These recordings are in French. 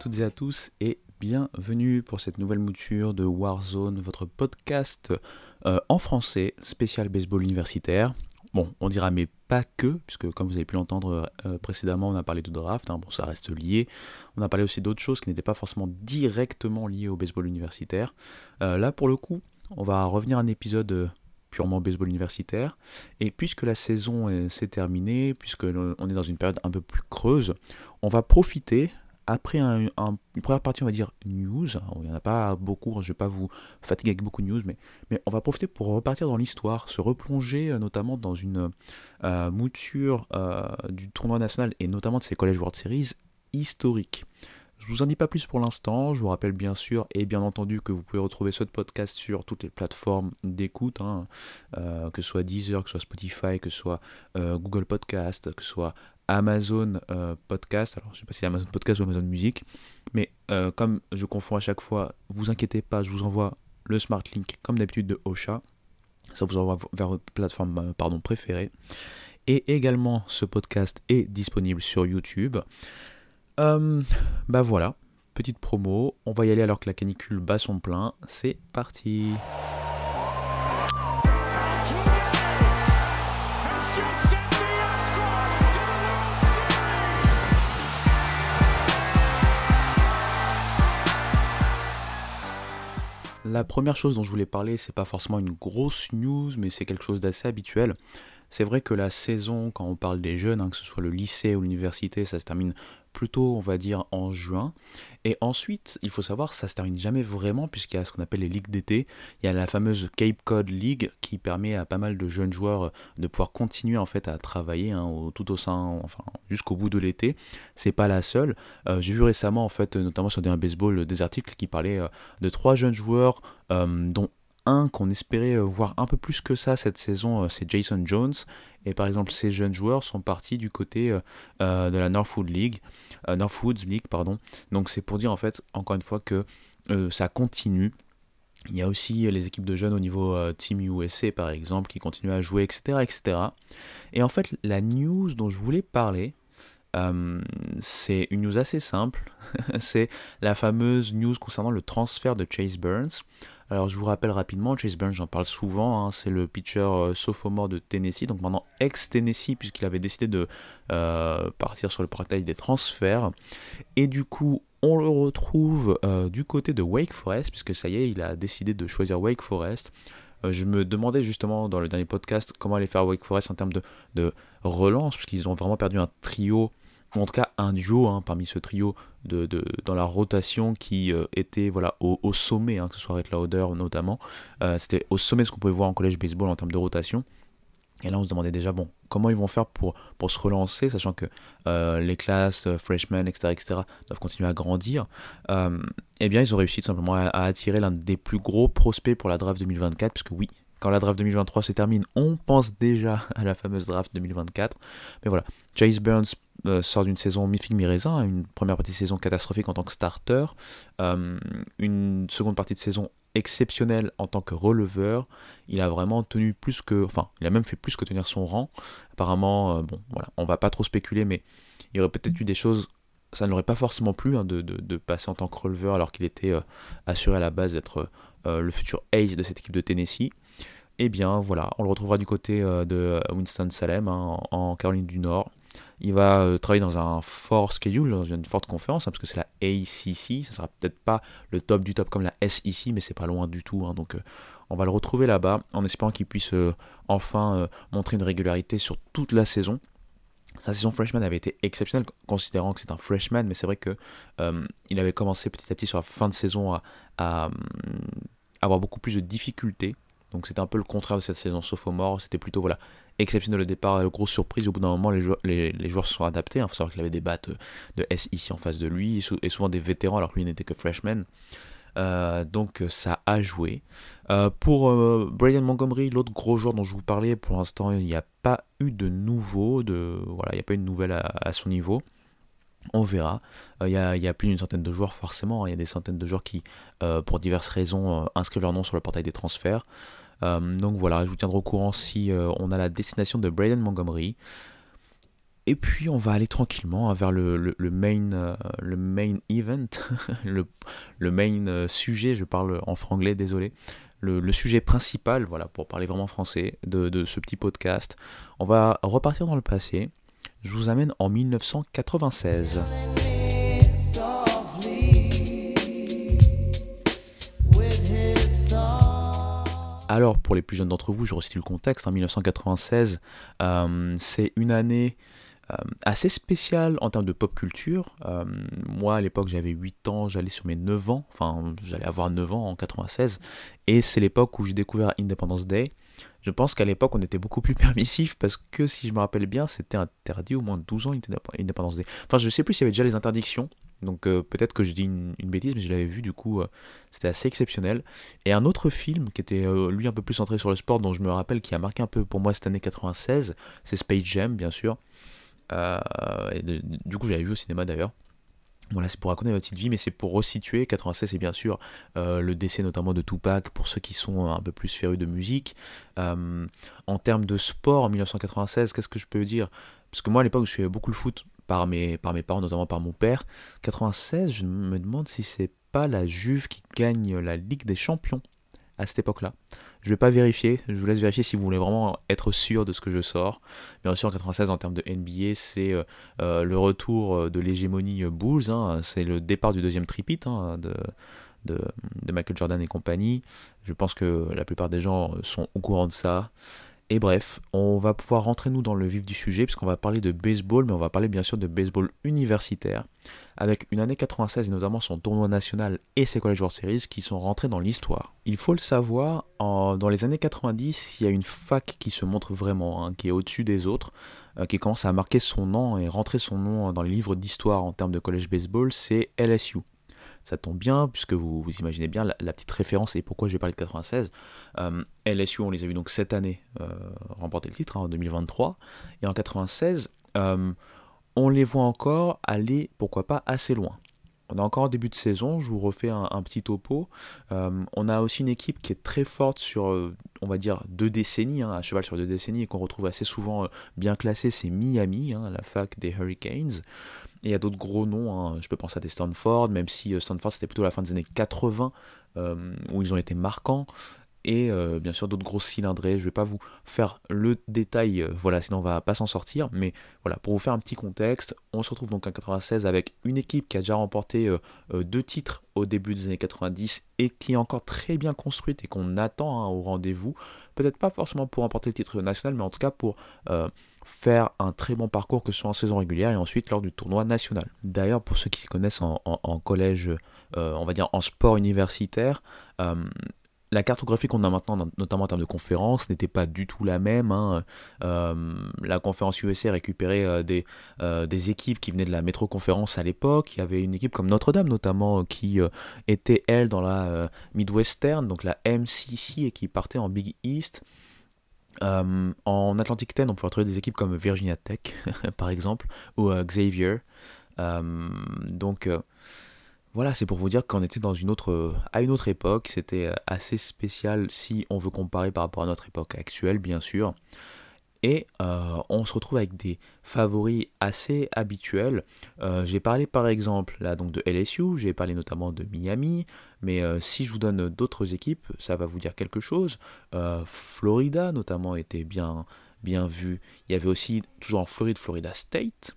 Toutes et à tous et bienvenue pour cette nouvelle mouture de Warzone, votre podcast euh, en français spécial baseball universitaire. Bon, on dira mais pas que, puisque comme vous avez pu l'entendre euh, précédemment, on a parlé de draft, hein, bon ça reste lié. On a parlé aussi d'autres choses qui n'étaient pas forcément directement liées au baseball universitaire. Euh, là pour le coup, on va revenir à un épisode purement baseball universitaire. Et puisque la saison s'est terminée, puisque on est dans une période un peu plus creuse, on va profiter après une première partie, on va dire news. il n'y en a pas beaucoup, je ne vais pas vous fatiguer avec beaucoup de news, mais, on va profiter pour repartir dans l'histoire, se replonger euh, notamment dans une euh, mouture euh, du tournoi national et notamment de ces collèges World Series historiques. Je vous en dis pas plus pour l'instant. Je vous rappelle bien sûr et bien entendu que vous pouvez retrouver ce podcast sur toutes les plateformes d'écoute, hein, que ce soit Deezer, que ce soit Spotify, que ce soit Google Podcast, que ce soit Amazon euh, Podcast. Alors, je sais pas si Amazon Podcast ou Amazon Music, mais euh, comme je confonds à chaque fois, vous inquiétez pas, je vous envoie le Smart Link comme d'habitude de Ocha. Ça vous envoie vers votre plateforme euh, préférée. Et également, ce podcast est disponible sur YouTube. bah voilà, petite promo. On va y aller alors que la canicule bat son plein. C'est parti. La première chose dont je voulais parler, c'est pas forcément une grosse news, mais c'est quelque chose d'assez habituel. C'est vrai que la saison, quand on parle des jeunes, hein, que ce soit le lycée ou l'université, ça se termine plutôt, on va dire, en juin. Et ensuite, il faut savoir, ça se termine jamais vraiment, puisqu'il y a ce qu'on appelle les ligues d'été. Il y a la fameuse Cape Cod League qui permet à pas mal de jeunes joueurs euh, de pouvoir continuer en fait à travailler hein, tout au sein, enfin jusqu'au bout de l'été. C'est pas la seule. Euh, j'ai vu récemment, en fait, notamment sur des baseball, des articles qui parlaient euh, de trois jeunes joueurs, dont qu'on espérait euh, voir un peu plus que ça cette saison, euh, c'est Jason Jones. Et par exemple, ces jeunes joueurs sont partis du côté euh, de la Northwood League, Northwoods League, pardon. Donc c'est pour dire en fait, encore une fois, que ça continue. Il y a aussi les équipes de jeunes au niveau Team USA par exemple qui continuent à jouer, etc., etc. Et en fait, la news dont je voulais parler, c'est une news assez simple. c'est la fameuse news concernant le transfert de Chase Burns. Alors je vous rappelle rapidement, Chase Burns, j'en parle souvent, hein, c'est le pitcher euh, sophomore de Tennessee, donc maintenant ex-Tennessee puisqu'il avait décidé de euh, partir sur le portail des transferts. Et du coup, on le retrouve euh, du côté de Wake Forest, puisque ça y est, il a décidé de choisir Wake Forest. je me demandais justement dans le dernier podcast comment aller faire Wake Forest en termes de, de relance, puisqu'ils ont vraiment perdu un trio en tout cas un duo hein, parmi ce trio de, dans la rotation qui euh, était voilà, au, sommet, hein, que ce soit Red Lauder notamment. Euh, c'était au sommet ce qu'on pouvait voir en collège baseball en termes de rotation. Et là, on se demandait déjà, bon, comment ils vont faire pour, pour se relancer, sachant que euh, les classes, freshmen, etc., etc., doivent continuer à grandir. eh bien, ils ont réussi tout simplement à, à attirer l'un des plus gros prospects pour la draft 2024, puisque oui, quand la draft 2023 se termine, on pense déjà à la fameuse draft 2024. Mais voilà, Chase Burns euh, sort d'une saison mi-figue mi-raisin, une première partie de saison catastrophique en tant que starter, euh, une seconde partie de saison exceptionnelle en tant que releveur. Il a vraiment tenu plus que, enfin, il a même fait plus que tenir son rang. Apparemment, euh, bon, voilà, on va pas trop spéculer, mais il y aurait peut-être eu des choses ça ne l'aurait pas forcément plu hein, de, de, passer en tant que releveur alors qu'il était assuré à la base d'être le futur ace de cette équipe de Tennessee. Eh bien voilà, on le retrouvera du côté de Winston-Salem hein, en Caroline du Nord. Il va euh, travailler dans un fort schedule, dans une forte conférence, hein, parce que c'est la ACC. Ça sera peut-être pas le top du top comme la SEC, mais c'est pas loin du tout. Hein. donc euh, on va le retrouver là-bas, en espérant qu'il puisse euh, enfin montrer une régularité sur toute la saison. Sa saison freshman avait été exceptionnelle, considérant que c'est un freshman, mais c'est vrai que il avait commencé petit à petit sur la fin de saison à, à avoir beaucoup plus de difficultés donc c'était un peu le contraire de cette saison sophomore. C'était plutôt voilà exceptionnel au départ, grosse surprise. Au bout d'un moment, les joueurs, se sont adaptés. Il faut savoir qu'il avait des battes de S ici en face de lui et souvent des vétérans alors que lui n'était que freshman. Euh, donc ça a joué. Euh, pour euh, Brian Montgomery, l'autre gros joueur dont je vous parlais, pour l'instant il n'y a pas eu de nouveau, de, voilà, il n'y a pas eu de nouvelle à son niveau. On verra. Il y, a, plus d'une centaine de joueurs forcément. Hein. Il y a des centaines de joueurs qui, pour diverses raisons, inscrivent leur nom sur le portail des transferts. Donc voilà, je vous tiendrai au courant si on a la destination de Braden Montgomery. et puis on va aller tranquillement vers le, main, le main event, le, main sujet, je parle en franglais, désolé. Le, sujet principal, voilà, pour parler vraiment français, de ce petit podcast. On va repartir dans le passé. Je vous amène en 1996. Alors, pour les plus jeunes d'entre vous, je resitue le contexte. En 1996, euh, c'est une année euh, assez spéciale en termes de pop culture. Euh, moi, à l'époque, j'avais 8 ans, j'allais sur mes 9 ans, enfin, j'allais avoir 9 ans en 96, et c'est l'époque où j'ai découvert Independence Day. Je pense qu'à l'époque, on était beaucoup plus permissif parce que, si je me rappelle bien, c'était interdit au moins 12 ans Independence Day. Enfin, je sais plus s'il y avait déjà les interdictions, donc euh, peut-être que je dis une, bêtise, mais je l'avais vu, du coup, euh, c'était assez exceptionnel. Et un autre film qui était, euh, lui, un peu plus centré sur le sport, dont je me rappelle, qui a marqué un peu pour moi cette année 96, c'est Space Jam, bien sûr. et du coup, j'avais vu au cinéma d'ailleurs. Voilà, c'est pour raconter ma petite vie, mais c'est pour resituer. 96, c'est bien sûr le décès notamment de Tupac, pour ceux qui sont un peu plus férus de musique. en termes de sport, en 1996, qu'est-ce que je peux dire? Parce que moi, à l'époque, je suivais beaucoup le foot par mes, par mes parents, notamment par mon père. 96, je me demande si c'est pas la Juve qui gagne la Ligue des Champions à cette époque-là. Je vais pas vérifier, je vous laisse vérifier si vous voulez vraiment être sûr de ce que je sors. Bien sûr, en 96, en termes de NBA, c'est euh, euh, le retour euh, de l'hégémonie Bulls, hein. c'est le départ du deuxième tripit hein, de, de, de, Michael Jordan et compagnie. Je pense que la plupart des gens sont au courant de ça. Et bref, on va pouvoir rentrer nous dans le vif du sujet puisqu'on va parler de baseball, mais on va parler bien sûr de baseball universitaire, avec une année 96 et notamment son tournoi national et ses College World Series qui sont rentrés dans l'histoire. Il faut le savoir, dans les années 90, il y a une fac qui se montre vraiment, hein, qui est au-dessus des autres, euh, qui commence à marquer son nom et rentrer son nom dans les livres d'histoire en termes de college baseball, c'est LSU ça tombe bien, puisque vous, vous imaginez bien la, petite référence et pourquoi je vais parler de 96. Euh, LSU, on les a vus donc cette année euh, remporter le titre, hein, en 2023. Et en 96, euh, on les voit encore aller, pourquoi pas, assez loin. On a encore un début de saison, je vous refais un, petit topo. on a aussi une équipe qui est très forte sur, on va dire, deux décennies, hein, à cheval sur deux décennies, et qu'on retrouve assez souvent bien classé, c'est Miami, hein, la fac des Hurricanes. Et il y a d'autres gros noms, hein. je peux penser à des Stanford, même si euh, Stanford c'était plutôt la fin des années 80, euh, où ils ont été marquants. Et euh, bien sûr d'autres grosses cylindrées, je ne vais pas vous faire le détail, voilà, sinon on va pas s'en sortir. Mais voilà, pour vous faire un petit contexte, on se retrouve donc en 96 avec une équipe qui a déjà remporté deux titres au début des années 90 et qui est encore très bien construite et qu'on attend hein, au rendez-vous. Peut-être pas forcément pour remporter le titre national, mais en tout cas pour faire un très bon parcours que ce soit en saison régulière et ensuite lors du tournoi national. D'ailleurs, pour ceux qui connaissent en, collège, euh, on va dire en sport universitaire, euh, la cartographie qu'on a maintenant, notamment en termes de conférences, n'était pas du tout la même. Hein. Euh, la conférence USA récupérait des, des, équipes qui venaient de la métroconférence à l'époque. Il y avait une équipe comme Notre-Dame notamment qui était, elle, dans la Midwestern, donc la MCC, et qui partait en Big East. Euh, en Atlantic 10, on peut retrouver des équipes comme Virginia Tech, par exemple, ou euh, Xavier. Euh, donc voilà, c'est pour vous dire qu'on était dans une autre, à une autre époque. C'était assez spécial si on veut comparer par rapport à notre époque actuelle, bien sûr. Et euh, on se retrouve avec des favoris assez habituels. Euh, j'ai parlé par exemple là donc de LSU, j'ai parlé notamment de Miami, mais euh, si je vous donne d'autres équipes, ça va vous dire quelque chose. Florida notamment était bien, bien vu. Il y avait aussi toujours en Floride Florida State.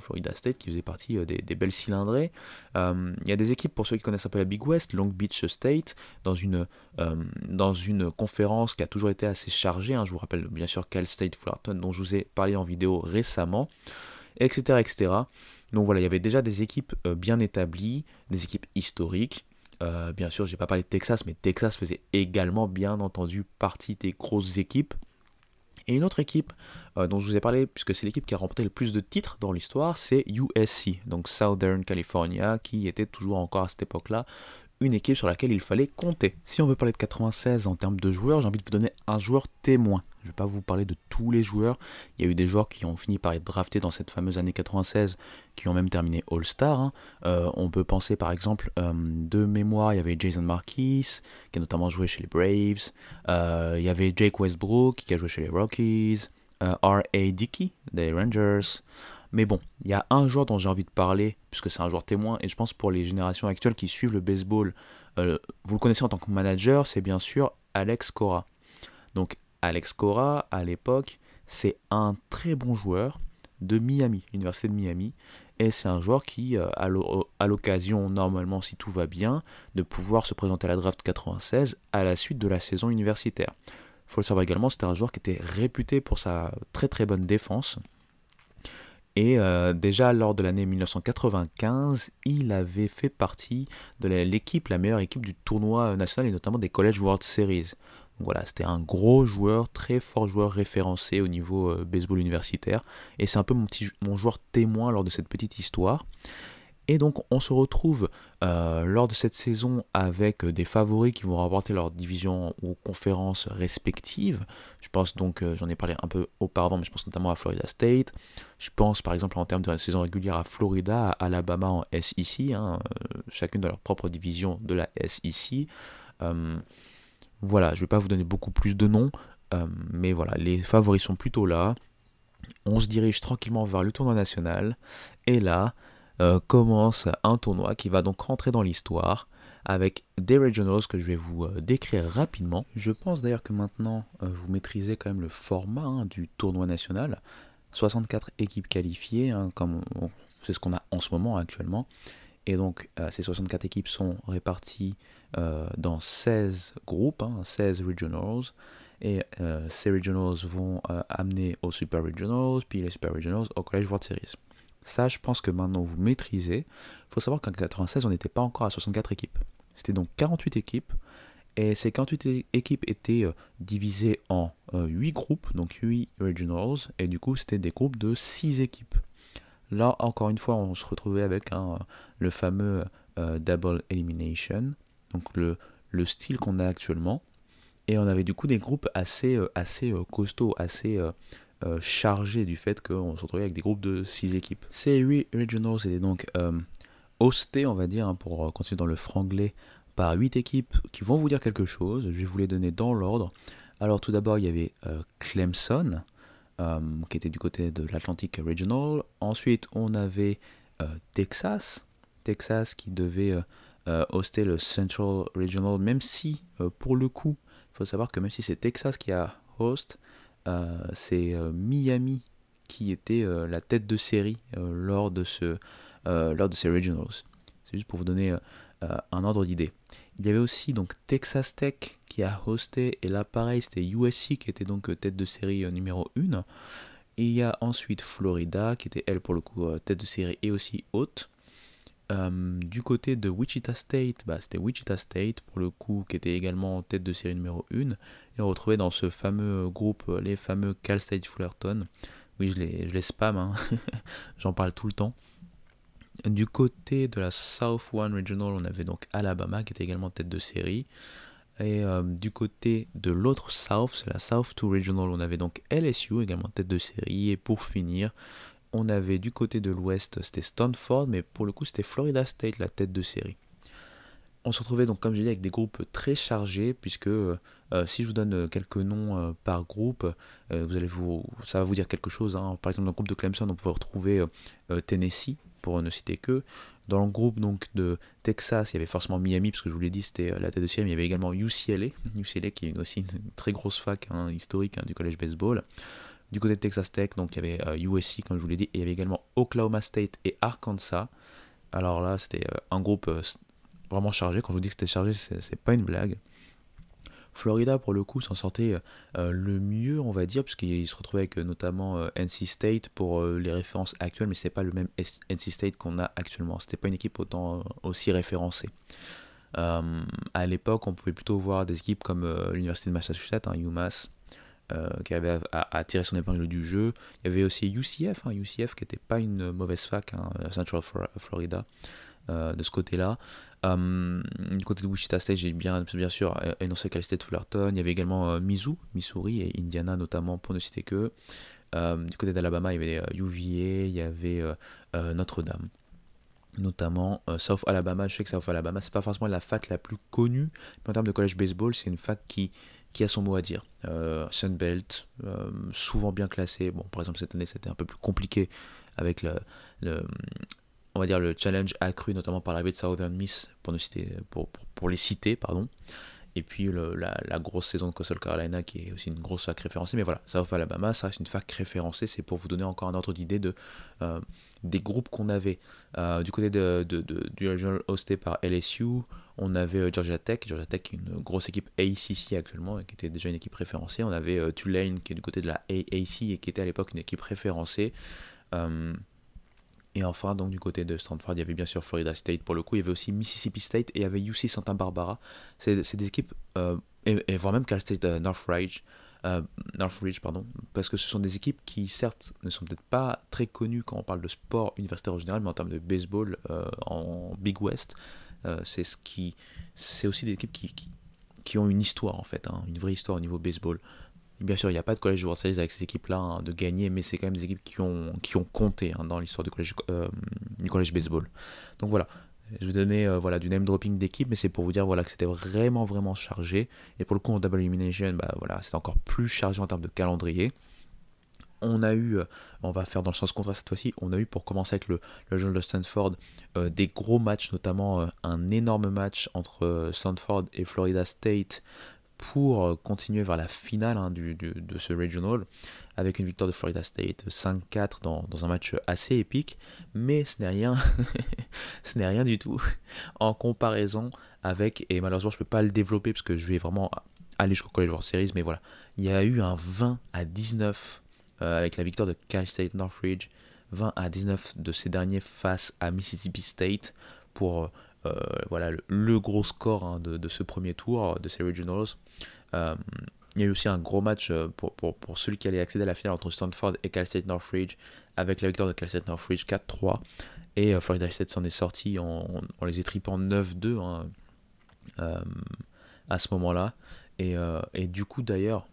Florida State qui faisait partie euh, des, belles cylindrées. Euh, il y a des équipes, pour ceux qui connaissent un peu la Big West, Long Beach State, dans une, euh, dans une conférence qui a toujours été assez chargée. Hein. je vous rappelle bien sûr Cal State Fullerton, dont je vous ai parlé en vidéo récemment, etc. etc. Donc voilà, il y avait déjà des équipes bien établies, des équipes historiques. bien sûr, j'ai pas parlé de Texas, mais Texas faisait également bien entendu partie des grosses équipes. Et une autre équipe euh, dont je vous ai parlé, puisque c'est l'équipe qui a remporté le plus de titres dans l'histoire, c'est USC, donc Southern California, qui était toujours encore à cette époque-là une équipe sur laquelle il fallait compter. Si on veut parler de 96 en termes de joueurs, j'ai envie de vous donner un joueur témoin. Je ne vais pas vous parler de tous les joueurs. Il y a eu des joueurs qui ont fini par être draftés dans cette fameuse année 96, qui ont même terminé All-Star. Hein. Euh, on peut penser par exemple, euh, de mémoire, il y avait Jason Marquis, qui a notamment joué chez les Braves. Euh, il y avait Jake Westbrook, qui a joué chez les Rockies. R.A. Dickey des Rangers. Mais bon, il y a un joueur dont j'ai envie de parler, puisque c'est un joueur témoin, et je pense pour les générations actuelles qui suivent le baseball, vous le connaissez en tant que manager, c'est bien sûr Alex Cora. Donc Alex Cora, à l'époque, c'est un très bon joueur de Miami, l'université de Miami. Et c'est un joueur qui a à l'occasion, normalement, si tout va bien, de pouvoir se présenter à la draft 96 à la suite de la saison universitaire. Il faut le savoir également, c'était un joueur qui était réputé pour sa très très bonne défense. Et euh, déjà lors de l'année 1995, il avait fait partie de l'équipe, la meilleure équipe du tournoi national et notamment des College World Series. voilà, c'était un gros joueur, très fort joueur référencé au niveau euh, baseball universitaire. Et c'est un peu mon joueur témoin lors de cette petite histoire. Et donc on se retrouve euh, lors de cette saison avec des favoris qui vont remporter leur division ou conférences respectives. Je pense donc, euh, j'en ai parlé un peu auparavant, mais je pense notamment à Florida State. Je pense par exemple en termes de saison régulière à Florida, à Alabama en SEC, hein, euh, chacune de leur propre division de la SEC. voilà, je ne vais pas vous donner beaucoup plus de noms, mais voilà, les favoris sont plutôt là. On se dirige tranquillement vers le tournoi national. Et là, euh, commence un tournoi qui va donc rentrer dans l'histoire avec des regionals que je vais vous euh, décrire rapidement. Je pense d'ailleurs que maintenant euh, vous maîtrisez quand même le format hein, du tournoi national. 64 équipes qualifiées, hein, comme c'est ce qu'on a en ce moment actuellement. Et donc ces 64 équipes sont réparties dans 16 groupes, 16 hein, regionals. Et ces regionals vont amener aux Super Regionals, puis les Super Regionals au College World Series. Ça, je pense que maintenant vous maîtrisez. Il faut savoir qu'en 96, on n'était pas encore à 64 équipes. C'était donc 48 équipes. Et ces 48 équipes étaient euh, divisées en 8 euh, groupes, donc 8 regionals. Et du coup, c'était des groupes de 6 équipes. Là, encore une fois, on se retrouvait avec hein, le fameux euh, double elimination, donc le, le style qu'on a actuellement. Et on avait du coup des groupes assez, assez costauds, assez euh, chargé du fait qu'on se retrouvait avec des groupes de 6 équipes. Ces 8 regionals étaient donc euh, hostés, on va dire, hein, pour continuer dans le franglais, par 8 équipes qui vont vous dire quelque chose. Je vais vous les donner dans l'ordre. Alors tout d'abord, il y avait euh, Clemson, qui était du côté de l'Atlantic Regional. Ensuite, on avait Texas, Texas qui devait hoster le Central Regional, même si, pour le coup, il faut savoir que même si c'est Texas qui a host, euh, c'est euh, Miami qui était euh, la tête de série lors, de ce, lors de ces regionals. C'est juste pour vous donner un ordre d'idée. Il y avait aussi donc Texas Tech qui a hosté, et là pareil, c'était USC qui était donc tête de série numéro 1. Et il y a ensuite Florida qui était elle pour le coup tête de série et aussi haute. du côté de Wichita State, bah, c'était Wichita State pour le coup qui était également tête de série numéro 1 et on retrouvait dans ce fameux groupe euh, les fameux Cal State Fullerton. Oui, je les, je les spam, hein. j'en parle tout le temps. Du côté de la South One Regional, on avait donc Alabama qui était également tête de série. Et euh, du côté de l'autre South, c'est la South 2 Regional, on avait donc LSU également tête de série. Et pour finir, on avait du côté de l'Ouest, c'était Stanford, mais pour le coup c'était Florida State la tête de série on se retrouvait donc, comme je disais, avec des groupes très chargés, puisque euh, si je vous donne euh, quelques noms euh, par groupe, vous allez vous, ça va vous dire quelque chose. Hein. Par exemple, dans le groupe de Clemson, on pouvait retrouver Tennessee, pour ne citer que. Dans le groupe donc de Texas, il y avait forcément Miami, parce que je vous l'ai dit, c'était la tête de mais il y avait également UCLA, UCLA qui est aussi une très grosse fac hein, historique hein, du collège baseball. Du côté de Texas Tech, donc il y avait USC, comme je vous l'ai dit, et il y avait également Oklahoma State et Arkansas. Alors là, c'était un groupe vraiment chargé. Quand je vous dis que c'était chargé, c'est pas une blague. Florida, pour le coup, s'en sortait euh, le mieux, on va dire, puisqu'il se retrouvait avec euh, notamment euh, NC State pour les références actuelles, mais c'est pas le même NC State qu'on a actuellement. C'était pas une équipe autant aussi référencée. à l'époque, on pouvait plutôt voir des équipes comme l'Université de Massachusetts, hein, UMass, qui avait tirer son épingle du jeu. Il y avait aussi UCF, hein, UCF qui n'était pas une mauvaise fac, hein, Central Florida, de ce côté-là. Euh, du côté de Wichita State, j'ai bien, bien sûr euh, énoncé Cal State Fullerton. Il y avait également euh, Missouri et Indiana notamment, pour ne citer que. du côté d'Alabama, il y avait UVA, il y avait Notre-Dame notamment South Alabama. Je sais que South Alabama, c'est pas forcément la fac la plus connue, mais en termes de college baseball, c'est une fac qui, qui a son mot à dire. Sunbelt, souvent bien classé. Bon, par exemple, cette année, c'était un peu plus compliqué avec le, on va dire le challenge accru, notamment par l'arrivée de Southern Miss, pour, nous citer, pour, les citer, pardon. Et puis la, grosse saison de Coastal Carolina qui est aussi une grosse fac référencée. Mais voilà, South Alabama, ça reste une fac référencée. C'est pour vous donner encore un ordre d'idée de, euh, des groupes qu'on avait. Euh, du côté de, du hosté par LSU, on avait euh, Georgia Tech. Georgia Tech est une grosse équipe ACC actuellement, qui était déjà une équipe référencée. On avait Tulane qui est du côté de la AAC et qui était à l'époque une équipe référencée. Et enfin, donc du côté de Stanford, il y avait bien sûr Florida State pour le coup, il y avait aussi Mississippi State et il y avait UC Santa Barbara. C'est des équipes, euh, et, voire même Cal State euh, Northridge, euh, Northridge, pardon, parce que ce sont des équipes qui certes ne sont peut-être pas très connues quand on parle de sport universitaire en général, mais en termes de baseball en Big West, c'est ce qui, c'est aussi des équipes qui, qui, ont une histoire en fait, hein, une vraie histoire au niveau baseball. Bien sûr, il n'y a pas de collège World Series avec ces équipes-là hein, de gagner, mais c'est quand même des équipes qui ont, qui ont compté hein, dans l'histoire du collège, euh, du collège baseball. Donc voilà, je vais donner euh, voilà, du name dropping d'équipe, mais c'est pour vous dire voilà, que c'était vraiment vraiment chargé. Et pour le coup, en double elimination, bah, voilà, c'est encore plus chargé en termes de calendrier. On a eu, euh, on va faire dans le sens contraire cette fois-ci, on a eu pour commencer avec le, le de Stanford des gros matchs, notamment un énorme match entre Stanford et Florida State pour euh, continuer vers la finale hein, du, de ce regional avec une victoire de Florida State 5-4 dans, un match assez épique, mais ce n'est rien, ce n'est rien du tout en comparaison avec, et malheureusement je ne peux pas le développer parce que je vais vraiment aller jusqu'au College World Series, mais voilà, il y a eu un 20 à 19 euh, avec la victoire de Cal State Northridge, 20 à 19 de ces derniers face à Mississippi State pour euh, voilà, le, gros score hein, de, ce premier tour de ces regionals. Euh, il y a eu aussi un gros match euh, pour, pour, celui qui allait accéder à la finale entre Stanford et Cal State Northridge, avec la victoire de Cal State Northridge 4-3. Et Florida State s'en est sorti en, les étripant 9-2 hein, à ce moment-là. Et, et, du coup, d'ailleurs,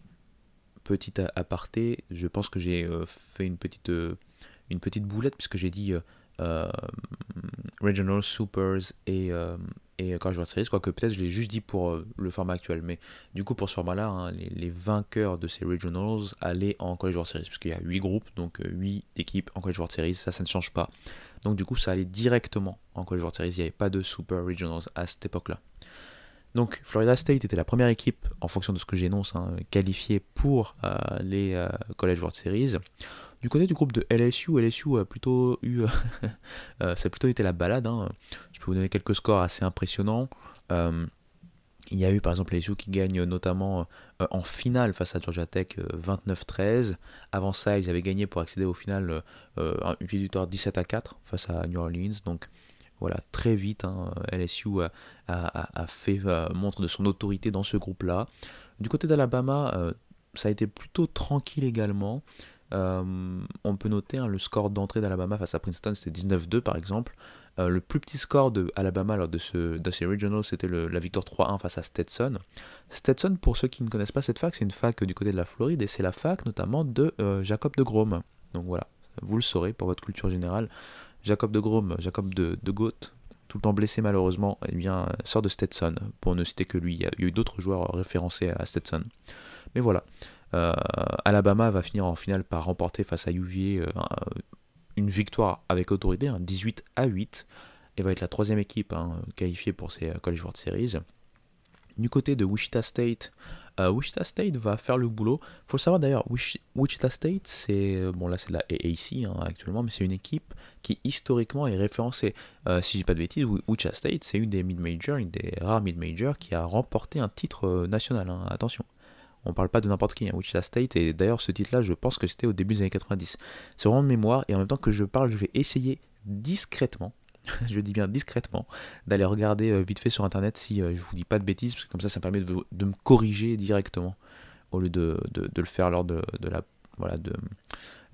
petit aparté, je pense que j'ai fait une petite, une petite boulette, puisque j'ai dit euh, Regional, Supers et, euh, et College World Series, quoique peut-être je l'ai juste dit pour euh, le format actuel, mais du coup pour ce format-là, hein, les, vainqueurs de ces Regionals allaient en College World Series, puisqu'il y a 8 groupes, donc 8 équipes en College World Series, ça, ça ne change pas. Donc du coup ça allait directement en College World Series, il n'y avait pas de Super Regionals à cette époque-là. Donc Florida State était la première équipe, en fonction de ce que j'énonce, hein, qualifiée pour les College World Series. Du côté du groupe de LSU, LSU a plutôt eu. Euh, ça a plutôt été la balade. Hein. Je peux vous donner quelques scores assez impressionnants. Euh, il y a eu par exemple LSU qui gagne notamment euh, en finale face à Georgia Tech 29-13. Avant ça, ils avaient gagné pour accéder au final une victoire 17 à 4 face à New Orleans. Donc voilà, très vite, hein, LSU a, fait montre de son autorité dans ce groupe-là. Du côté d'Alabama, ça a été plutôt tranquille également. Euh, on peut noter hein, le score d'entrée d'Alabama face à Princeton, c'était 19-2 par exemple. Euh, le plus petit score de Alabama lors de, ce, de ces c'était la victoire 3-1 face à Stetson. Stetson, pour ceux qui ne connaissent pas cette fac, c'est une fac du côté de la Floride et c'est la fac notamment de euh, Jacob de Grom. Donc voilà, vous le saurez pour votre culture générale. Jacob de Grom, Jacob de, de tout le temps blessé malheureusement, eh bien, sort de Stetson, pour ne citer que lui. Il y a eu d'autres joueurs référencés à Stetson. Mais voilà, Alabama va finir en finale par remporter face à UVA euh, une victoire avec autorité, 18 à 8, et va être la troisième équipe hein, qualifiée pour ces euh, College World Series. Du côté de Wichita State, Wichita State va faire le boulot. Faut le savoir d'ailleurs, Wichita State, c'est bon la AAC hein, actuellement, mais c'est une équipe qui historiquement est référencée. si je dis pas de bêtises, Wichita State, c'est une des mid majors, une des rares mid majors qui a remporté un titre national. Hein, attention. On parle pas de n'importe qui, hein, Wichita State, et d'ailleurs ce titre-là, je pense que c'était au début des années 90. C'est vraiment de mémoire, et en même temps que je parle, je vais essayer discrètement, je dis bien discrètement, d'aller regarder euh, vite fait sur internet si euh, je vous dis pas de bêtises, parce que comme ça, ça me permet de, me corriger directement, au lieu de, le faire lors de, la, voilà, de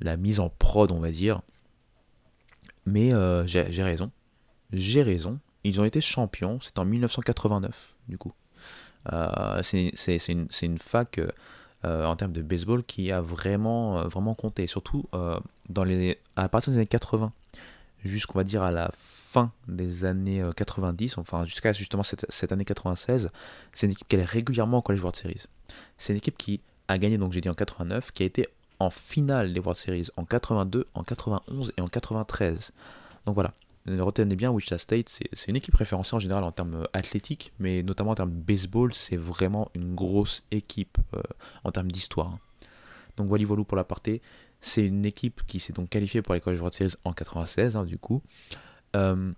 la mise en prod, on va dire. Mais euh, j'ai raison, j'ai raison, ils ont été champions, c'est en 1989, du coup. Euh, c'est une, fac euh, en termes de baseball qui a vraiment, euh, vraiment compté, surtout à partir des années 80. jusqu'on va dire à la fin des années 90, enfin jusqu'à justement cette, année 96, c'est une équipe qui est régulièrement en College World Series. C'est une équipe qui a gagné, donc j'ai dit en 89, qui a été en finale des World Series en 82, en 91 et en 93. Donc voilà, retenez bien, Wichita State, c'est une équipe référencée en général en termes athlétiques, mais notamment en termes de baseball, c'est vraiment une grosse équipe euh, en termes d'histoire. Hein. Donc voilà, pour la partie. C'est une équipe qui s'est donc qualifiée pour les College World Series en 96, hein, du coup. Euh,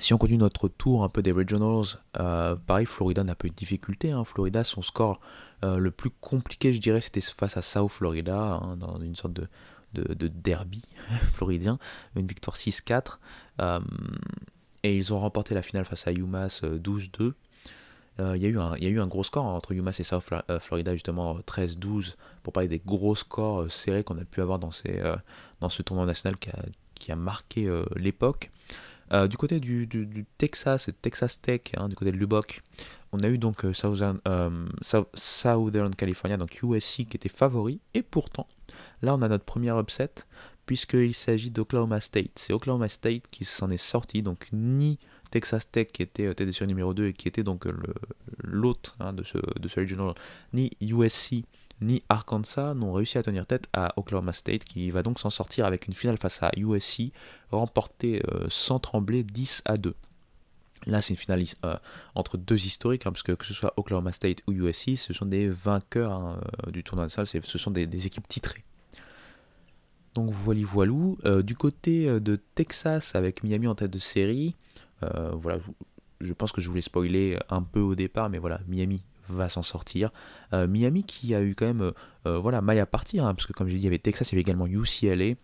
si on continue notre tour un peu des regionals, euh, pareil, Florida n'a pas eu de difficulté. Hein. Florida, son score le plus compliqué, je dirais, c'était face à South Florida, dans une sorte de, de, derby floridien, une victoire 6-4. Euh, et ils ont remporté la finale face à UMass 12-2. Euh, euh, il y, a eu un, y a eu un gros score entre UMass et South Florida, justement 13-12, pour parler des gros scores serrés qu'on a pu avoir dans, ces, dans ce tournoi national qui a, qui a marqué l'époque. Du côté du, Texas et Texas Tech, hein, du côté de Lubbock, on a eu donc Southern, Southern California, donc USC qui était favori, et pourtant Là, on a notre premier upset, puisqu'il s'agit d'Oklahoma State. C'est Oklahoma State qui s'en est sorti, donc ni Texas Tech, qui était euh, sur numéro 2 et qui était donc euh, l'hôte hein, de, ce, de ce regional, ni USC, ni Arkansas n'ont réussi à tenir tête à Oklahoma State, qui va donc s'en sortir avec une finale face à USC, remportée euh, sans trembler 10 à 2. Là, c'est une finale entre deux historiques, hein, parce que que ce soit Oklahoma State ou USC, ce sont des vainqueurs hein, du tournoi de salle, ce sont des équipes titrées. Donc voilà voilou. Euh, du côté euh, de Texas avec Miami en tête de série, euh, voilà, je, pense que je voulais spoiler un peu au départ, mais voilà, Miami va s'en sortir. Miami qui a eu quand même voilà, maille à partir, hein, parce que comme j'ai dit, il y avait Texas, il y avait également UCLA,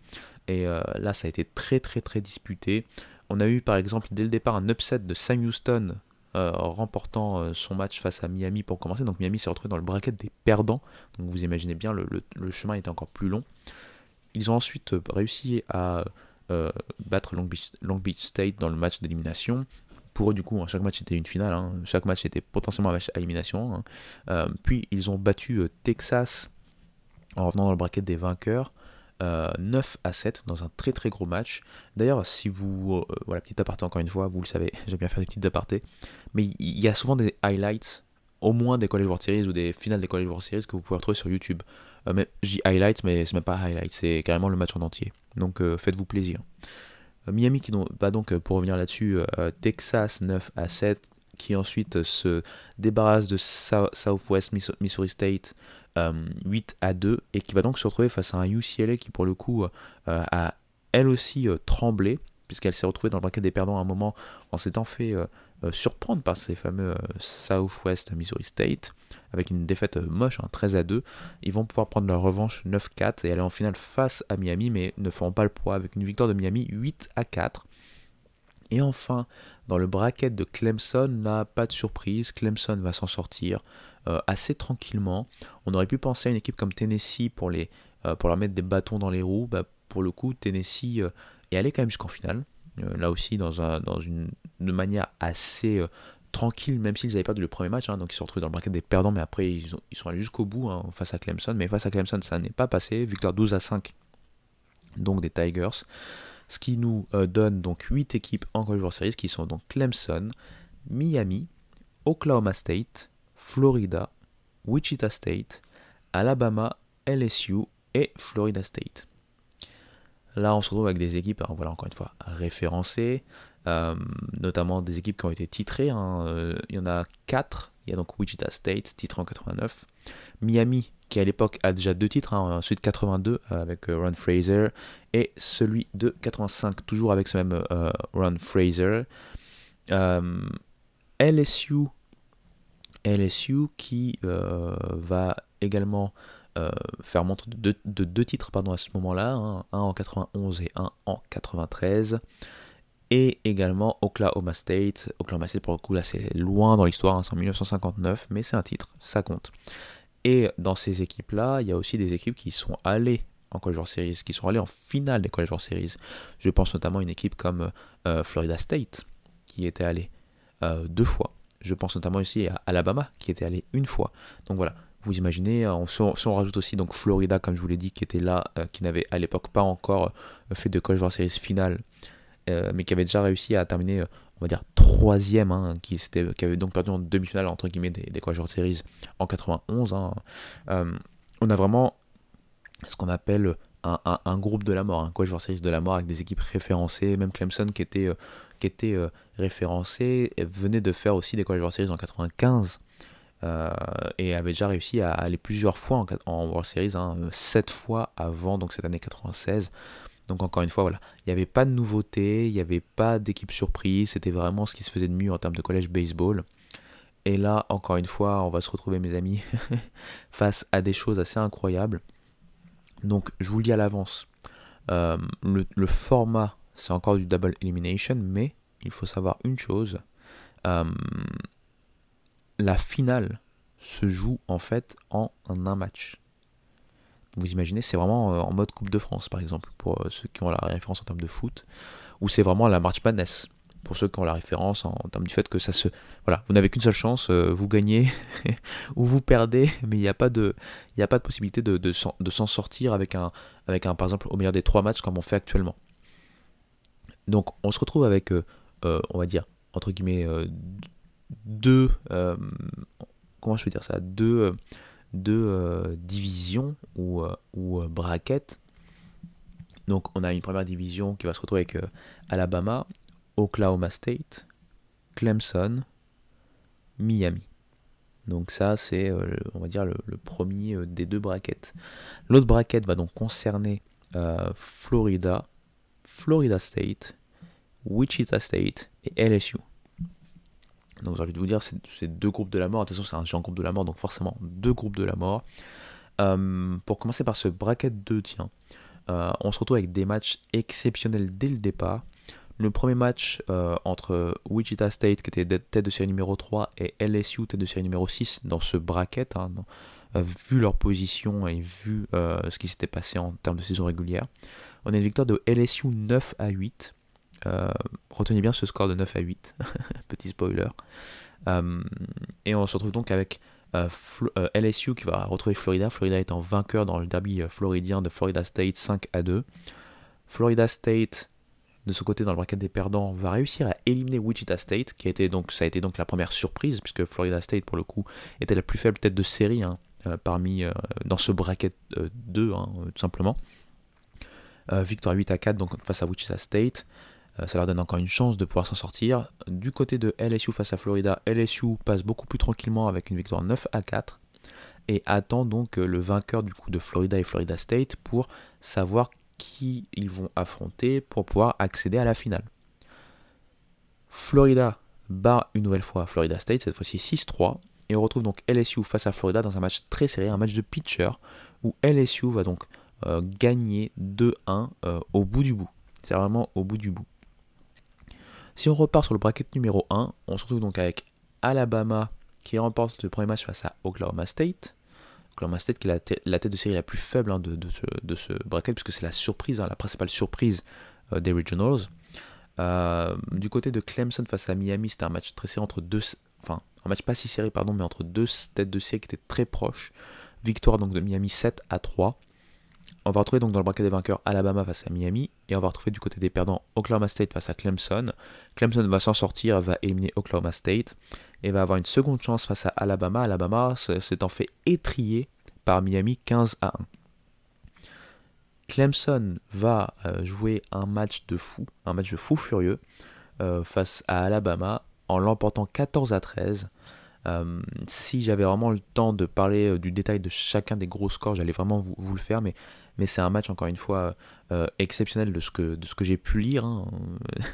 et là ça a été très très très disputé. On a eu par exemple dès le départ un upset de Sam Houston remportant son match face à Miami pour commencer. Donc Miami s'est retrouvé dans le bracket des perdants. Donc vous imaginez bien, le, chemin était encore plus long. Ils ont ensuite euh, réussi à euh, battre Long Beach, State dans le match d'élimination. Pour eux, du coup, hein, chaque match était une finale. Hein. Chaque match était potentiellement un match à élimination. Hein. Euh, puis, ils ont battu Texas en revenant dans le bracket des vainqueurs. 9 à 7 dans un très très gros match. D'ailleurs, si vous. voilà, petit aparté encore une fois, vous le savez, j'aime bien faire des petites apartés. Mais il y a souvent des highlights, au moins des College World Series ou des finales des College World Series que vous pouvez retrouver sur YouTube. Euh, j'ai highlight, mais c'est même pas highlight, c'est carrément le match en entier. Donc euh, faites-vous plaisir. Euh, Miami qui va donc, pour revenir là-dessus, Texas 9 à 7, qui ensuite se débarrasse de Southwest Missouri State 8 à 2, et qui va donc se retrouver face à un UCLA qui pour le coup a elle aussi tremblé, puisqu'elle s'est retrouvée dans le bracket des perdants à un moment en s'étant fait euh, surprendre par ces fameux euh, Southwest Missouri State avec une défaite euh, moche, 13 hein, à 2. Ils vont pouvoir prendre leur revanche 9-4 et aller en finale face à Miami, mais ne feront pas le poids avec une victoire de Miami 8 à 4. Et enfin, dans le bracket de Clemson, là, pas de surprise, Clemson va s'en sortir assez tranquillement. On aurait pu penser à une équipe comme Tennessee pour, les, pour leur mettre des bâtons dans les roues. Bah, pour le coup, Tennessee est allé quand même jusqu'en finale. Euh, là aussi dans, un, dans une, manière assez euh, tranquille, même s'ils avaient perdu le premier match, hein, donc ils se sont retrouvés dans le bracket des perdants, mais après ils, sont allés jusqu'au bout hein, face à Clemson, mais face à Clemson ça n'est pas passé, victoire 12 à 5 donc des Tigers, ce qui nous euh, donne donc 8 équipes en College Series qui sont donc Clemson, Miami, Oklahoma State, Florida, Wichita State, Alabama, LSU et Florida State. Là, on se retrouve avec des équipes, hein, voilà, encore une fois, référencées, euh, notamment des équipes qui ont été titrées. Hein, euh, il y en a 4. Il y a donc Wichita State, titré en 89. Miami, qui à l'époque a déjà deux titres, hein, ensuite 82 euh, avec Ron Fraser, et celui de 85, toujours avec ce même Ron Fraser. LSU, LSU qui va également euh, faire montre de, deux titres pardon, à ce moment-là, hein, un en 91 et un en 93. Et également Oklahoma State. Oklahoma State, pour le coup, là, c'est loin dans l'histoire, hein, c'est en 1959, mais c'est un titre, ça compte. Et dans ces équipes-là, il y a aussi des équipes qui sont allées en College World Series, qui sont allées en finale des College World Series. Je pense notamment à une équipe comme euh, Florida State, qui était allée euh, deux fois. Je pense notamment aussi à Alabama, qui était allée une fois. Donc voilà, vous imaginez, on, si, on, rajoute aussi donc Florida, comme je vous l'ai dit, qui était là, euh, qui n'avait à l'époque pas encore euh, fait de College World Series finale, mais qui avait déjà réussi à terminer, on va dire, troisième, hein, qui, qui avait donc perdu en demi-finale, entre guillemets, des, des World Series en 91. Hein. on a vraiment ce qu'on appelle un, groupe de la mort, un College World Series de la mort avec des équipes référencées, même Clemson qui était, qui était référencé venait de faire aussi des College World Series en 95. Euh, et avait déjà réussi à aller plusieurs fois en, World Series, hein, 7 fois avant donc cette année 96. Donc encore une fois, voilà, il n'y avait pas de nouveauté, il n'y avait pas d'équipe surprise, c'était vraiment ce qui se faisait de mieux en termes de collège baseball. Et là, encore une fois, on va se retrouver, mes amis, face à des choses assez incroyables. Donc, je vous le dis à l'avance, euh, le, format, c'est encore du double elimination, mais il faut savoir une chose. Euh, la finale se joue en fait en un match. Vous imaginez, c'est vraiment euh, en mode Coupe de France, par exemple, pour euh, ceux qui ont la référence en termes de foot, ou c'est vraiment la March Madness, pour ceux qui ont la référence en, termes du fait que ça se... Voilà, vous n'avez qu'une seule chance, euh, vous gagnez ou vous perdez, mais il n'y a, pas de, a pas de possibilité de, de, s'en sortir avec un, avec un, par exemple, au meilleur des trois matchs comme on fait actuellement. Donc on se retrouve avec, on va dire, entre guillemets, deux, euh, comment je peux dire ça, deux, euh, deux euh, divisions ou, ou brackets. Donc on a une première division qui va se retrouver avec Alabama, Oklahoma State, Clemson, Miami. Donc ça c'est on va dire le, premier des deux brackets. L'autre bracket va donc concerner Florida, Florida State, Wichita State et LSU. Donc j'ai envie de vous dire, c'est deux groupes de la mort. Attention, c'est un géant groupe de la mort, donc forcément deux groupes de la mort. Euh, pour commencer par ce bracket 2, tiens, euh, on se retrouve avec des matchs exceptionnels dès le départ. Le premier match euh, entre Wichita State, qui était tête de série numéro 3, et LSU, tête de série numéro 6, dans ce bracket, hein, vu leur position et vu ce qui s'était passé en termes de saison régulière. On a une victoire de LSU 9 à 8. Euh, retenez bien ce score de 9 à 8, petit spoiler. Euh, et on se retrouve donc avec euh, LSU qui va retrouver Florida, Florida étant vainqueur dans le derby floridien de Florida State 5 à 2. Florida State, de ce côté dans le bracket des perdants, va réussir à éliminer Wichita State, qui a été donc, ça a été donc la première surprise, puisque Florida State pour le coup était la plus faible tête de série hein, parmi, dans ce bracket 2, hein, tout simplement. victoire 8 à 4 donc face à Wichita State. Euh, ça leur donne encore une chance de pouvoir s'en sortir. Du côté de LSU face à Florida, LSU passe beaucoup plus tranquillement avec une victoire 9 à 4 et attend donc euh, le vainqueur du coup de Florida et Florida State pour savoir qui ils vont affronter pour pouvoir accéder à la finale. Florida bat une nouvelle fois Florida State, cette fois-ci 6-3, et on retrouve donc LSU face à Florida dans un match très serré, un match de pitcher, où LSU va donc euh, gagner 2-1 au bout du bout. C'est vraiment au bout du bout. Si on repart sur le bracket numéro 1, on se retrouve donc avec Alabama qui remporte le premier match face à Oklahoma State. Oklahoma State qui est la, tête de série la plus faible hein, de, ce, bracket, puisque c'est la surprise, hein, la principale surprise euh, des Regionals. Euh, du côté de Clemson face à Miami, c'était un match très serré entre deux, enfin un match pas si serré pardon, mais entre deux têtes de série qui étaient très proches. Victoire donc de Miami 7 à 3. On va retrouver donc dans le bracket des vainqueurs Alabama face à Miami et on va retrouver du côté des perdants Oklahoma State face à Clemson. Clemson va s'en sortir, va éliminer Oklahoma State et va avoir une seconde chance face à Alabama. Alabama s'est en fait étrier par Miami 15 à 1. Clemson va euh, jouer un match de fou, un match de fou furieux euh, face à Alabama en l'emportant 14 à 13. Euh, si j'avais vraiment le temps de parler du détail de chacun des gros scores, j'allais vraiment vous, le faire, mais c'est un match encore une fois euh, exceptionnel de ce que, j'ai pu lire. Hein.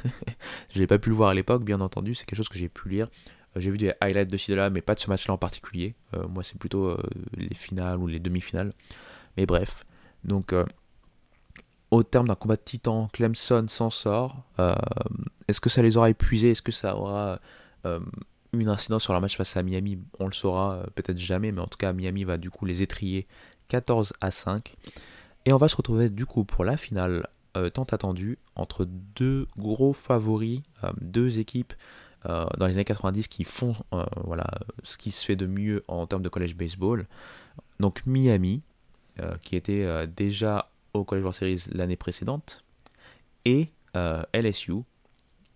je n'ai pas pu le voir à l'époque, bien entendu, c'est quelque chose que j'ai pu lire. Euh, j'ai vu des highlights de ci de là, mais pas de ce match-là en particulier. Euh, moi, c'est plutôt les finales ou les demi-finales. Mais bref, donc au terme d'un combat de titan, Clemson s'en sort. Est-ce que ça les aura épuisés? Est-ce que ça aura une incidence sur leur match face à Miami On le saura peut-être jamais, mais en tout cas, Miami va du coup les étrier 14 à 5. Et on va se retrouver du coup pour la finale euh, tant attendue entre deux gros favoris, euh, deux équipes euh, dans les années 90 qui font voilà, ce qui se fait de mieux en termes de college baseball. Donc Miami, qui était déjà au College World Series l'année précédente, et LSU,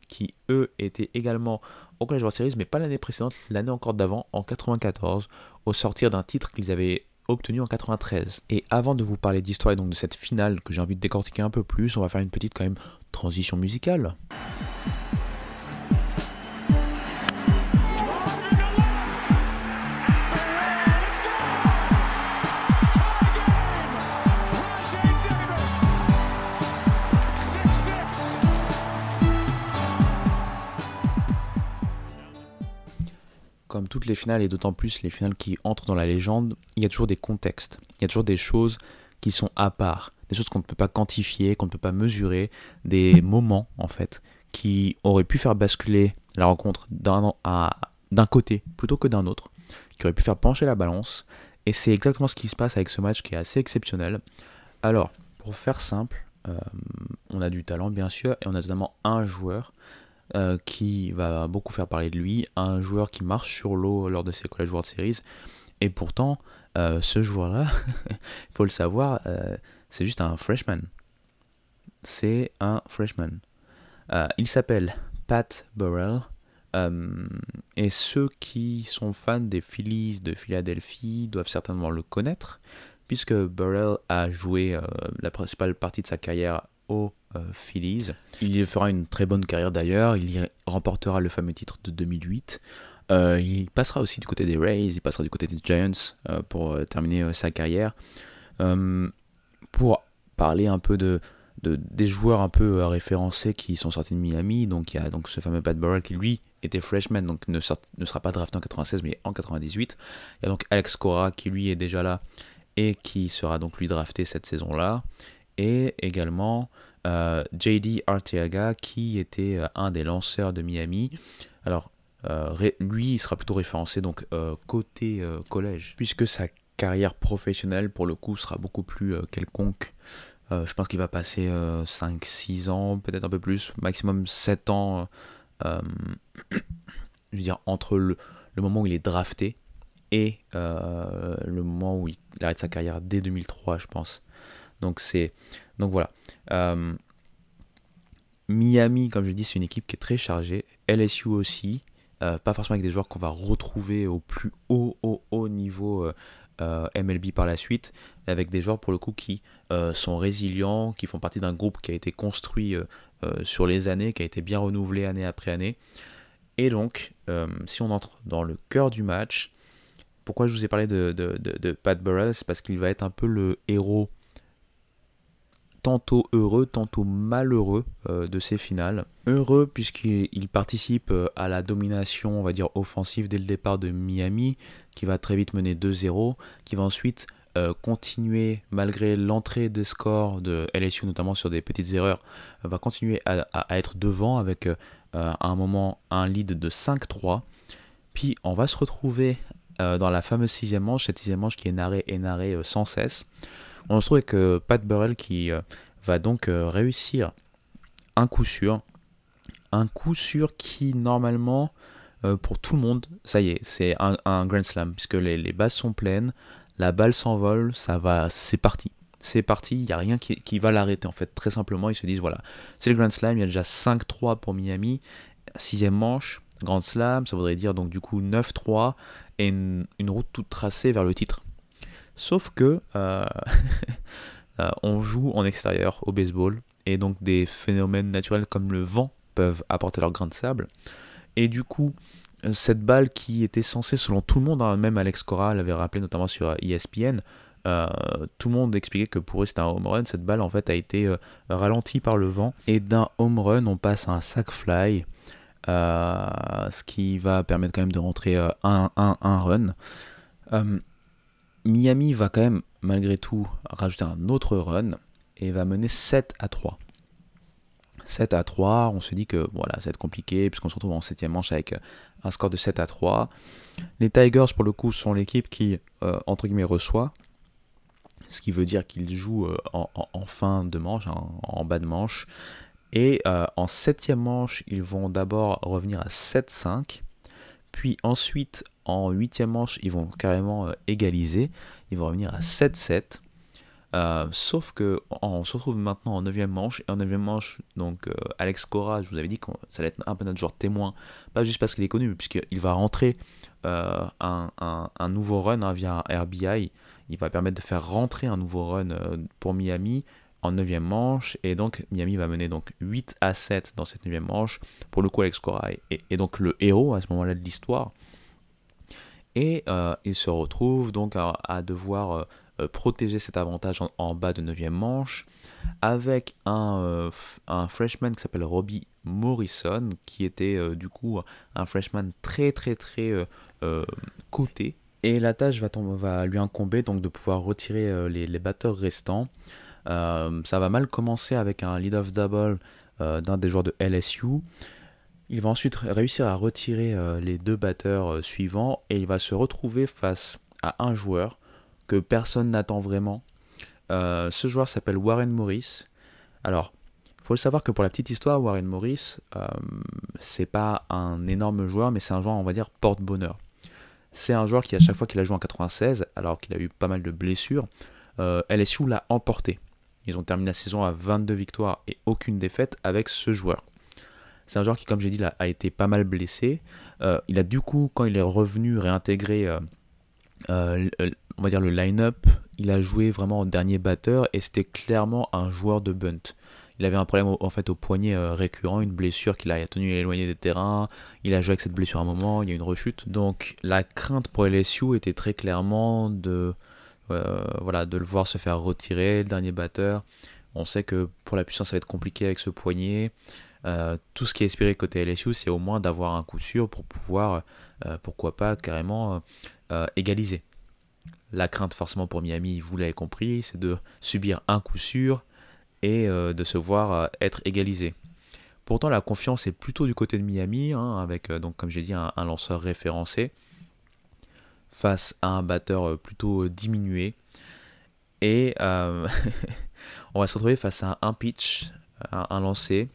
qui eux étaient également au College World Series, mais pas l'année précédente, l'année encore d'avant, en 94, au sortir d'un titre qu'ils avaient obtenu en 93. Et avant de vous parler d'histoire et donc de cette finale que j'ai envie de décortiquer un peu plus, on va faire une petite quand même transition musicale. Toutes les finales, et d'autant plus les finales qui entrent dans la légende, il y a toujours des contextes, il y a toujours des choses qui sont à part, des choses qu'on ne peut pas quantifier, qu'on ne peut pas mesurer, des moments en fait, qui auraient pu faire basculer la rencontre d'un côté plutôt que d'un autre, qui auraient pu faire pencher la balance, et c'est exactement ce qui se passe avec ce match qui est assez exceptionnel. Alors, pour faire simple, euh, on a du talent bien sûr, et on a notamment un joueur euh, qui va beaucoup faire parler de lui, un joueur qui marche sur l'eau lors de ses College World Series. Et pourtant, euh, ce joueur-là, il faut le savoir, euh, c'est juste un freshman. C'est un freshman. il s'appelle Pat Burrell. et ceux qui sont fans des Phillies de Philadelphie doivent certainement le connaître, puisque Burrell a joué la principale partie de sa carrière aux euh, Phillies. Il fera une très bonne carrière d'ailleurs, il remportera le fameux titre de 2008. Euh, il passera aussi du côté des Rays, il passera du côté des Giants euh, pour terminer sa carrière. pour parler un peu de, des joueurs un peu référencés qui sont sortis de Miami, donc il y a donc ce fameux Pat Burrell qui lui était freshman, donc ne, ne sera pas drafté en 96 mais en 98. Il y a donc Alex Cora qui lui est déjà là et qui sera donc lui drafté cette saison-là et également euh, JD Arteaga qui était euh, un des lanceurs de Miami. Alors euh, lui, il sera plutôt référencé donc côté collège, puisque sa carrière professionnelle pour le coup sera beaucoup plus quelconque. je pense qu'il va passer 5-6 ans, peut-être un peu plus, maximum 7 ans, je veux dire, entre le, le, moment où il est drafté et le moment où il arrête sa carrière dès 2003, je pense. Donc c'est donc voilà. Euh, Miami, comme je dis, c'est une équipe qui est très chargée. LSU aussi. Euh, pas forcément avec des joueurs qu'on va retrouver au plus haut, haut, haut niveau euh, MLB par la suite, avec des joueurs pour le coup qui sont résilients, qui font partie d'un groupe qui a été construit sur les années, qui a été bien renouvelé année après année. Et donc, si on entre dans le cœur du match, pourquoi je vous ai parlé de, Pat Burrell? C'est parce qu'il va être un peu le héros tantôt heureux, tantôt malheureux euh, de ces finales. Heureux puisqu'il participe euh, à la domination, on va dire, offensive dès le départ de Miami, qui va très vite mener 2-0, qui va ensuite euh, continuer, malgré l'entrée des scores de LSU, notamment sur des petites erreurs, va continuer à, être devant avec à un moment un lead de 5-3. Puis on va se retrouver dans la fameuse sixième manche, cette sixième manche qui est narrée et narrée sans cesse on se trouve avec euh, Pat Burrell qui euh, va donc euh, réussir un coup sûr. Un coup sûr qui, normalement, pour tout le monde, ça y est, c'est un, Grand Slam, puisque les, bases sont pleines, la balle s'envole, ça va, c'est parti. C'est parti, il n'y a rien qui, va l'arrêter en fait. Très simplement, ils se disent voilà, c'est le Grand Slam, il y a déjà 5-3 pour Miami, sixième manche, Grand Slam, ça voudrait dire donc du coup 9-3 et une, route toute tracée vers le titre. Sauf que euh, euh, on joue en extérieur au baseball et donc des phénomènes naturels comme le vent peuvent apporter leur grain de sable. Et du coup, cette balle qui était censée, selon tout le monde, hein, même Alex Cora l'avait rappelé notamment sur ESPN, euh, tout le monde expliquait que pour eux c'était un home run. Cette balle en fait a été ralentie par le vent et d'un home run on passe à un sac fly, ce qui va permettre quand même de rentrer un run. Miami va quand même, malgré tout, rajouter un autre run et va mener 7 à 3. 7 à 3, on se dit que voilà, ça va être compliqué puisqu'on se retrouve en 7 manche avec euh, un score de 7 à 3. Les Tigers, pour le coup, sont l'équipe qui, euh, entre guillemets, reçoit. Ce qui veut dire qu'ils jouent euh, en, fin de manche, en, bas de manche. Et en 7 manche, ils vont d'abord revenir à 7-5. Puis ensuite, en huitième manche, ils vont carrément euh, égaliser. Ils vont revenir à 7-7. Euh, sauf que on se retrouve maintenant en 9 manche. Et en 9 manche, donc Alex Cora, je vous avais dit que ça allait être un peu notre joueur témoin. Pas juste parce qu'il est connu, mais puisqu'il va rentrer un, un, nouveau run hein, via RBI. Il va permettre de faire rentrer un nouveau run pour Miami en 9 manche. Et donc Miami va mener donc 8 à 7 dans cette 9 manche. Pour le coup, Alex Cora est, donc le héros à ce moment-là de l'histoire. Et euh, il se retrouve donc à, devoir euh, euh, protéger cet avantage en, bas de 9 manche avec un, freshman qui s'appelle Robbie Morrison, qui était du coup un freshman très très très coté. Et la tâche va, lui incomber donc de pouvoir retirer les batteurs restants. Euh, ça va mal commencer avec un lead-off double euh, d'un des joueurs de LSU. Il va ensuite réussir à retirer euh, les deux batteurs suivants et il va se retrouver face à un joueur que personne n'attend vraiment. ce joueur s'appelle Warren Morris. Alors, il faut le savoir que pour la petite histoire, Warren Morris, c'est pas un énorme joueur, mais c'est un joueur, on va dire, porte-bonheur. C'est un joueur qui, à chaque fois qu'il a joué en 96, alors qu'il a eu pas mal de blessures, LSU l'a emporté. Ils ont terminé la saison à 22 victoires et aucune défaite avec ce joueur. C'est un joueur qui, comme j'ai dit, a été pas mal blessé. Euh, il a du coup, quand il est revenu réintégrer, euh, euh, le line-up, il a joué vraiment en dernier batteur et c'était clairement un joueur de bunt. Il avait un problème en fait au poignet récurrent, une blessure qui l'a tenu éloigné des terrains. Il a joué avec cette blessure un moment, il y a une rechute. Donc la crainte pour LSU était très clairement de voilà, de le voir se faire retirer, le dernier batteur. On sait que pour la puissance, ça va être compliqué avec ce poignet. Euh, tout ce qui est espéré côté LSU, c'est au moins d'avoir un coup sûr pour pouvoir, euh, pourquoi pas, carrément égaliser. La crainte forcément pour Miami, vous l'avez compris, c'est de subir un coup sûr et de se voir être égalisé. Pourtant, la confiance est plutôt du côté de Miami, hein, avec, donc, comme j'ai dit, un, lanceur référencé face à un batteur euh, plutôt euh, diminué. Et euh, on va se retrouver face à un pitch, un, lancer.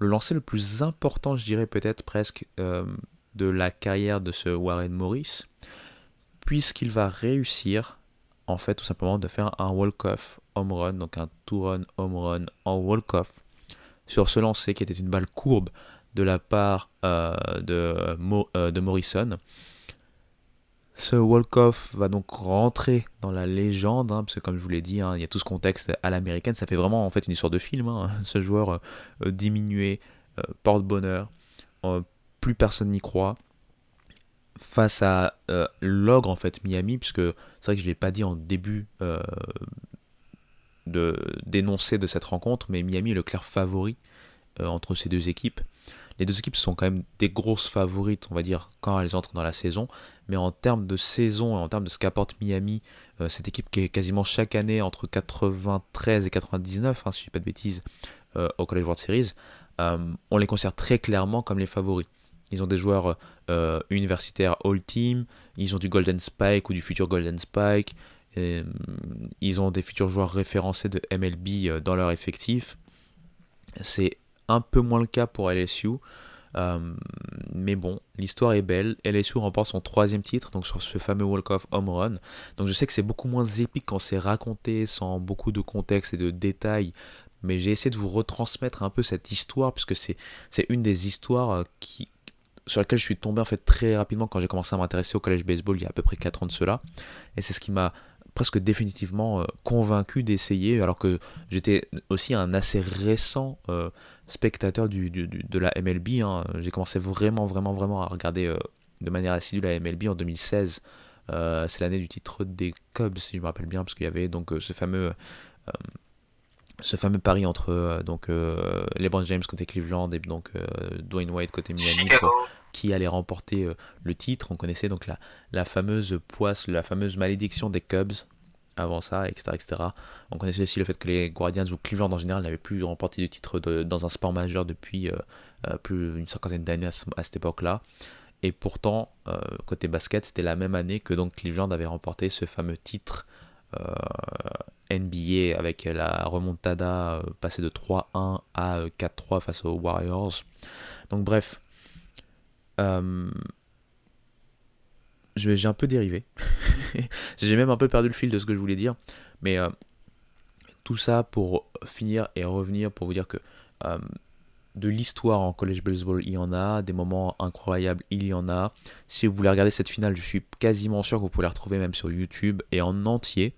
Le lancer le plus important, je dirais peut-être presque, de la carrière de ce Warren Morris, puisqu'il va réussir, en fait, tout simplement, de faire un walk-off home run, donc un two-run home run en walk-off, sur ce lancer qui était une balle courbe de la part de Morrison. Ce walk-off va donc rentrer dans la légende, hein, parce que comme je vous l'ai dit, hein, il y a tout ce contexte à l'américaine, ça fait vraiment en fait une histoire de film. Hein. ce joueur euh, diminué, euh, porte-bonheur, euh, plus personne n'y croit. Face à l'ogre en fait Miami, puisque c'est vrai que je ne l'ai pas dit en début de d'énoncer de cette rencontre, mais Miami est le clair favori entre ces deux équipes. Les deux équipes sont quand même des grosses favorites, on va dire, quand elles entrent dans la saison. Mais en termes de saison et en termes de ce qu'apporte Miami, euh, cette équipe qui est quasiment chaque année entre 93 et 99, hein, si je ne dis pas de bêtises, euh, au College World Series, euh, on les considère très clairement comme les favoris. Ils ont des joueurs universitaires All-Team, ils ont du Golden Spike ou du futur Golden Spike, ils ont des futurs joueurs référencés de MLB dans leur effectif. C'est un peu moins le cas pour LSU. Euh, mais bon, l'histoire est belle. LSU remporte son troisième titre, donc sur ce fameux Walk-Off Home Run. Donc je sais que c'est beaucoup moins épique quand c'est raconté sans beaucoup de contexte et de détails. Mais j'ai essayé de vous retransmettre un peu cette histoire, puisque c'est, une des histoires euh, qui, sur laquelle je suis tombé en fait très rapidement quand j'ai commencé à m'intéresser au collège baseball il y a à peu près 4 ans de cela. Et c'est ce qui m'a presque définitivement euh, convaincu d'essayer, alors que j'étais aussi un assez récent euh, spectateur du, de la MLB. Hein. J'ai commencé vraiment, vraiment, vraiment à regarder euh, de manière assidue la MLB en 2016. c'est l'année du titre des Cubs, si je me rappelle bien, parce qu'il y avait donc ce fameux ce fameux pari entre donc LeBron James côté Cleveland et donc Dwayne White côté Miami qui allait remporter euh, le titre. On connaissait donc la, la fameuse poisse, la fameuse malédiction des Cubs avant ça, etc., etc. On connaissait aussi le fait que les Guardians ou Cleveland en général n'avaient plus remporté de titre dans un sport majeur depuis euh, euh, plus d'une cinquantaine d'années à, cette époque-là. Et pourtant, côté basket, c'était la même année que donc Cleveland avait remporté ce fameux titre NBA avec la remontada passée de 3-1 à 4-3 face aux Warriors. Donc bref, euh, j'ai un peu dérivé. j'ai même un peu perdu le fil de ce que je voulais dire. Mais euh, Tout ça pour finir et revenir pour vous dire que euh, de l'histoire en college baseball, il y en a, des moments incroyables, il y en a. Si vous voulez regarder cette finale, je suis quasiment sûr que vous pouvez la retrouver même sur YouTube et en entier.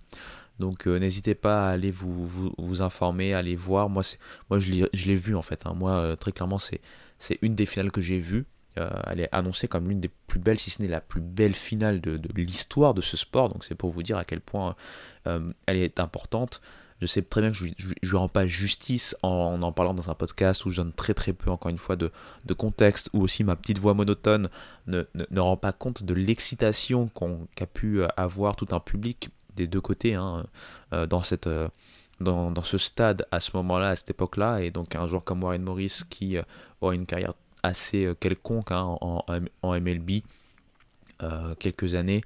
Donc euh, n'hésitez pas à aller vous, informer, à aller voir. Moi, moi je l'ai vu en fait. Hein. Moi, euh, très clairement, c'est une des finales que j'ai vues. Euh, elle est annoncée comme l'une des plus belles, si ce n'est la plus belle finale de l'histoire de ce sport. Donc c'est pour vous dire à quel point elle est importante. Je sais très bien que je ne lui rends pas justice en en parlant dans un podcast où je donne très très peu, encore une fois, de, contexte, où aussi ma petite voix monotone ne, ne, rend pas compte de l'excitation qu'a pu avoir tout un public des deux côtés hein, euh, dans, cette, euh, dans, dans, ce stade à ce moment-là, à cette époque-là. Et donc un joueur comme Warren Morris qui euh, aura une carrière assez quelconque hein, en, en, MLB. Quelques années.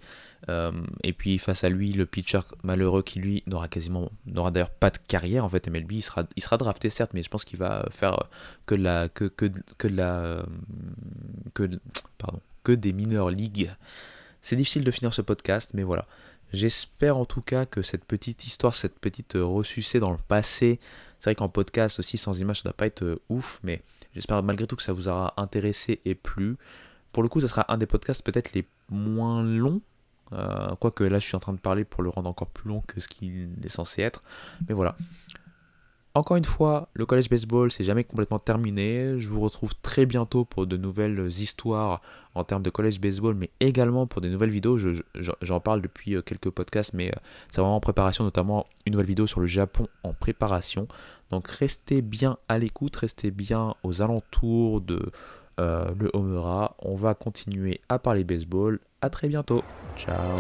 et puis face à lui, le pitcher malheureux qui lui n'aura quasiment, n'aura d'ailleurs pas de carrière en fait MLB. Il sera, il sera drafté certes, mais je pense qu'il va faire que la, que, que, que la, que, pardon, que des mineurs ligues. C'est difficile de finir ce podcast, mais voilà. J'espère en tout cas que cette petite histoire, cette petite euh, ressucée dans le passé, c'est vrai qu'en podcast aussi sans image ça doit pas être euh, ouf, mais j'espère malgré tout que ça vous aura intéressé et plu. Pour le coup, ça sera un des podcasts peut-être les moins longs. Euh, quoique là, je suis en train de parler pour le rendre encore plus long que ce qu'il est censé être. Mais voilà. Encore une fois, le college baseball, c'est jamais complètement terminé. Je vous retrouve très bientôt pour de nouvelles histoires en termes de college baseball, mais également pour des nouvelles vidéos. J'en parle depuis euh, quelques podcasts, mais euh, c'est vraiment en préparation, notamment une nouvelle vidéo sur le Japon en préparation. Donc restez bien à l'écoute, restez bien aux alentours de euh, le Homera. On va continuer à parler baseball. À très bientôt. Ciao.